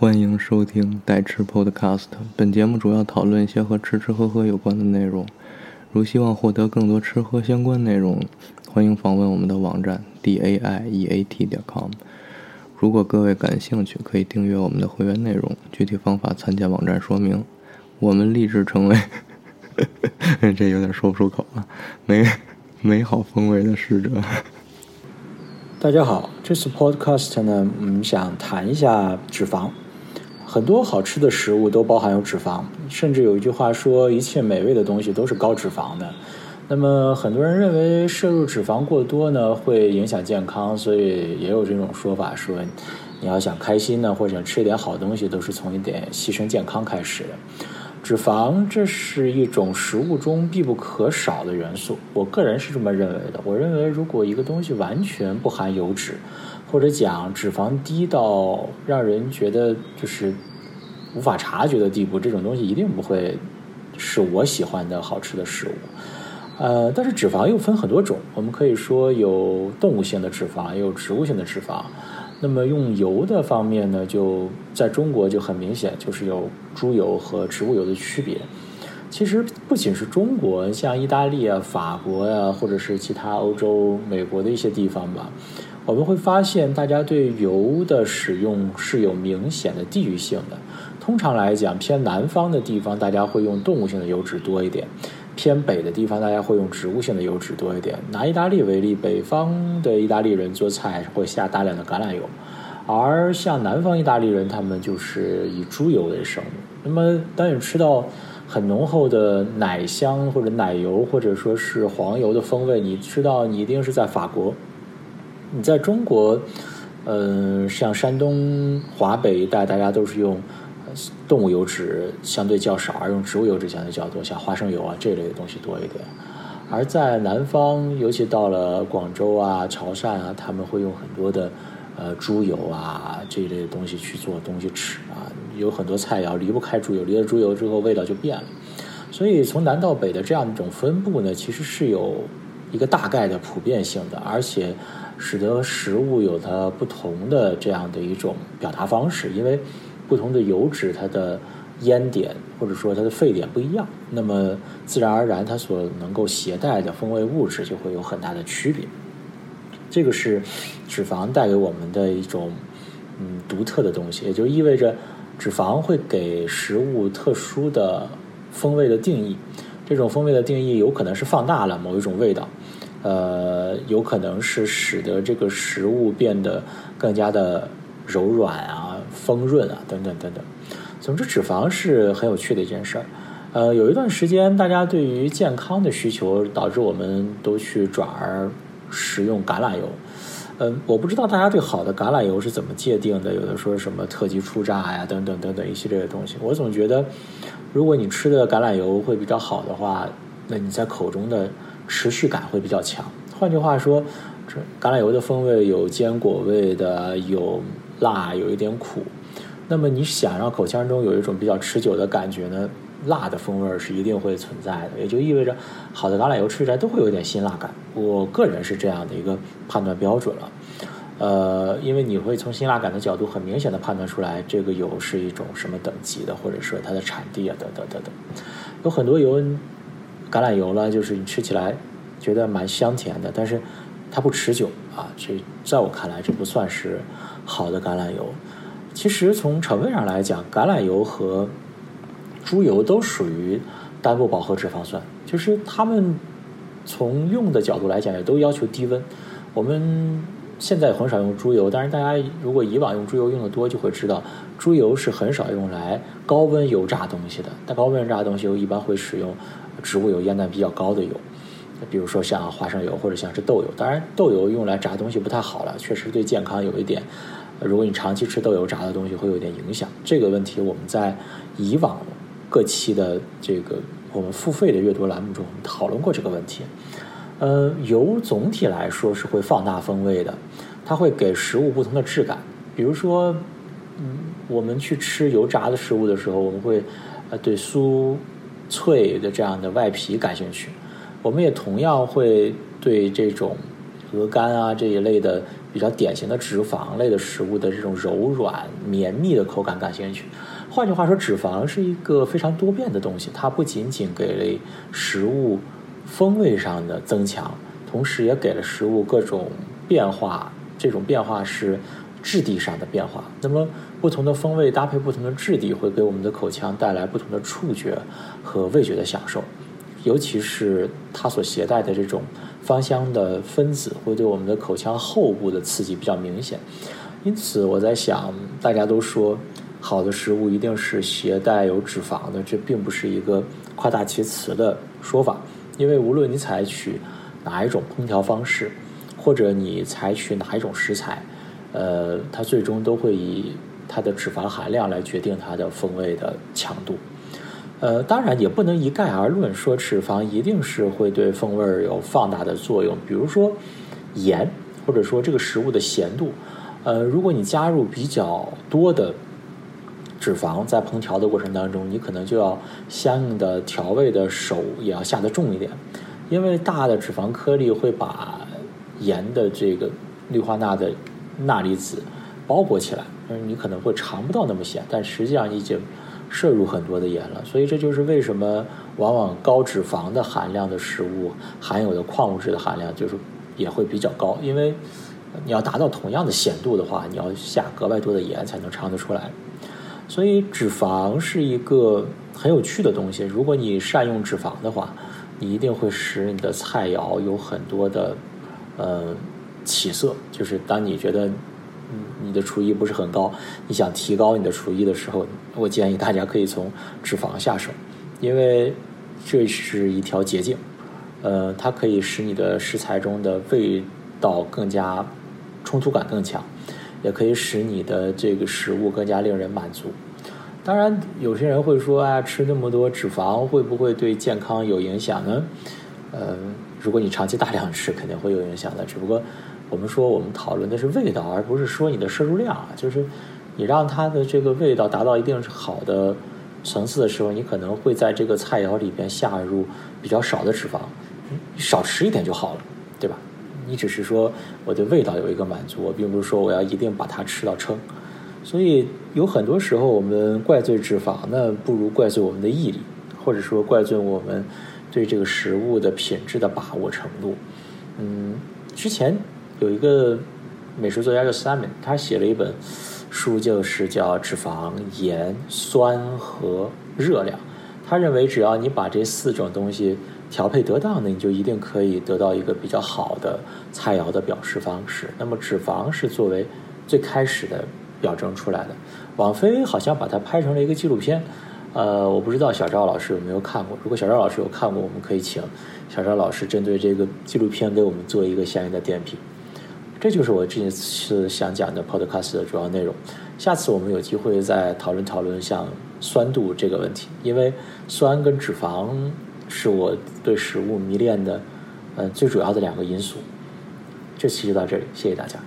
欢迎收听带吃 Podcast。本节目主要讨论一些和吃吃喝喝有关的内容。如希望获得更多吃喝相关内容，欢迎访问我们的网站 d a i e a t 点 com。如果各位感兴趣，可以订阅我们的会员内容。具体方法参见网站说明。我们立志成为，这有点说不出口啊，美美好风味的使者。大家好，这次 Podcast 呢，我们想谈一下脂肪。很多好吃的食物都包含有脂肪，甚至有一句话说，一切美味的东西都是高脂肪的。那么很多人认为摄入脂肪过多呢，会影响健康，所以也有这种说法说，你要想开心呢，或者想吃一点好东西，都是从一点牺牲健康开始的。脂肪这是一种食物中必不可少的元素，我个人是这么认为的。我认为，如果一个东西完全不含油脂，或者讲脂肪低到让人觉得就是无法察觉的地步，这种东西一定不会是我喜欢的好吃的食物。呃，但是脂肪又分很多种，我们可以说有动物性的脂肪，也有植物性的脂肪。那么用油的方面呢，就在中国就很明显，就是有猪油和植物油的区别。其实不仅是中国，像意大利啊、法国呀，或者是其他欧洲、美国的一些地方吧，我们会发现大家对油的使用是有明显的地域性的。通常来讲，偏南方的地方，大家会用动物性的油脂多一点。偏北的地方，大家会用植物性的油脂多一点。拿意大利为例，北方的意大利人做菜会下大量的橄榄油，而像南方意大利人，他们就是以猪油为生。那么，当你吃到很浓厚的奶香或者奶油，或者说是黄油的风味，你知道你一定是在法国。你在中国，嗯，像山东、华北一带，大家都是用。动物油脂相对较少，而用植物油脂相对较多，像花生油啊这类的东西多一点。而在南方，尤其到了广州啊、潮汕啊，他们会用很多的呃猪油啊这一类的东西去做东西吃啊，有很多菜肴离不开猪油，离了猪油之后味道就变了。所以从南到北的这样一种分布呢，其实是有一个大概的普遍性的，而且使得食物有它不同的这样的一种表达方式，因为。不同的油脂，它的烟点或者说它的沸点不一样，那么自然而然它所能够携带的风味物质就会有很大的区别。这个是脂肪带给我们的一种嗯独特的东西，也就意味着脂肪会给食物特殊的风味的定义。这种风味的定义有可能是放大了某一种味道，呃，有可能是使得这个食物变得更加的柔软啊。丰润啊，等等等等。总之，脂肪是很有趣的一件事儿。呃，有一段时间，大家对于健康的需求，导致我们都去转而食用橄榄油。嗯，我不知道大家对好的橄榄油是怎么界定的。有的说什么特级初榨呀，等等等等一系列的东西。我总觉得，如果你吃的橄榄油会比较好的话，那你在口中的持续感会比较强。换句话说，这橄榄油的风味有坚果味的，有。辣有一点苦，那么你想让口腔中有一种比较持久的感觉呢？辣的风味是一定会存在的，也就意味着好的橄榄油吃起来都会有点辛辣感。我个人是这样的一个判断标准了，呃，因为你会从辛辣感的角度很明显的判断出来这个油是一种什么等级的，或者说它的产地啊等等等等。有很多油，橄榄油呢，就是你吃起来觉得蛮香甜的，但是它不持久啊，这在我看来这不算是。好的橄榄油，其实从成分上来讲，橄榄油和猪油都属于单不饱和脂肪酸，就是它们从用的角度来讲，也都要求低温。我们现在很少用猪油，但是大家如果以往用猪油用的多，就会知道猪油是很少用来高温油炸东西的。但高温油炸东西，我一般会使用植物油，烟弹比较高的油，比如说像花生油或者像是豆油。当然，豆油用来炸东西不太好了，确实对健康有一点。如果你长期吃豆油炸的东西，会有点影响。这个问题我们在以往各期的这个我们付费的阅读栏目中讨论过这个问题。呃，油总体来说是会放大风味的，它会给食物不同的质感。比如说，嗯，我们去吃油炸的食物的时候，我们会呃对酥脆的这样的外皮感兴趣。我们也同样会对这种鹅肝啊这一类的。比较典型的脂肪类的食物的这种柔软绵密的口感感兴趣。换句话说，脂肪是一个非常多变的东西，它不仅仅给了食物风味上的增强，同时也给了食物各种变化。这种变化是质地上的变化。那么，不同的风味搭配不同的质地，会给我们的口腔带来不同的触觉和味觉的享受。尤其是它所携带的这种芳香的分子，会对我们的口腔后部的刺激比较明显。因此，我在想，大家都说好的食物一定是携带有脂肪的，这并不是一个夸大其词的说法。因为无论你采取哪一种烹调方式，或者你采取哪一种食材，呃，它最终都会以它的脂肪含量来决定它的风味的强度。呃，当然也不能一概而论，说脂肪一定是会对风味有放大的作用。比如说盐，或者说这个食物的咸度，呃，如果你加入比较多的脂肪在烹调的过程当中，你可能就要相应的调味的手也要下得重一点，因为大的脂肪颗粒会把盐的这个氯化钠的钠离子包裹起来，嗯，你可能会尝不到那么咸，但实际上已经。摄入很多的盐了，所以这就是为什么往往高脂肪的含量的食物含有的矿物质的含量就是也会比较高，因为你要达到同样的咸度的话，你要下格外多的盐才能尝得出来。所以脂肪是一个很有趣的东西，如果你善用脂肪的话，你一定会使你的菜肴有很多的呃起色，就是当你觉得。你的厨艺不是很高，你想提高你的厨艺的时候，我建议大家可以从脂肪下手，因为这是一条捷径。呃，它可以使你的食材中的味道更加冲突感更强，也可以使你的这个食物更加令人满足。当然，有些人会说啊，吃那么多脂肪会不会对健康有影响呢？呃，如果你长期大量吃，肯定会有影响的，只不过。我们说，我们讨论的是味道，而不是说你的摄入量啊。就是你让它的这个味道达到一定是好的层次的时候，你可能会在这个菜肴里边下入比较少的脂肪，少吃一点就好了，对吧？你只是说我对味道有一个满足，我并不是说我要一定把它吃到撑。所以有很多时候，我们怪罪脂肪那，不如怪罪我们的毅力，或者说怪罪我们对这个食物的品质的把握程度。嗯，之前。有一个美食作家叫 Simon，他写了一本书，就是叫《脂肪、盐、酸和热量》。他认为，只要你把这四种东西调配得当的，你就一定可以得到一个比较好的菜肴的表示方式。那么，脂肪是作为最开始的表征出来的。网飞好像把它拍成了一个纪录片，呃，我不知道小赵老师有没有看过。如果小赵老师有看过，我们可以请小赵老师针对这个纪录片给我们做一个相应的点评。这就是我这次想讲的 Podcast 的主要内容。下次我们有机会再讨论讨论像酸度这个问题，因为酸跟脂肪是我对食物迷恋的呃最主要的两个因素。这期就到这里，谢谢大家。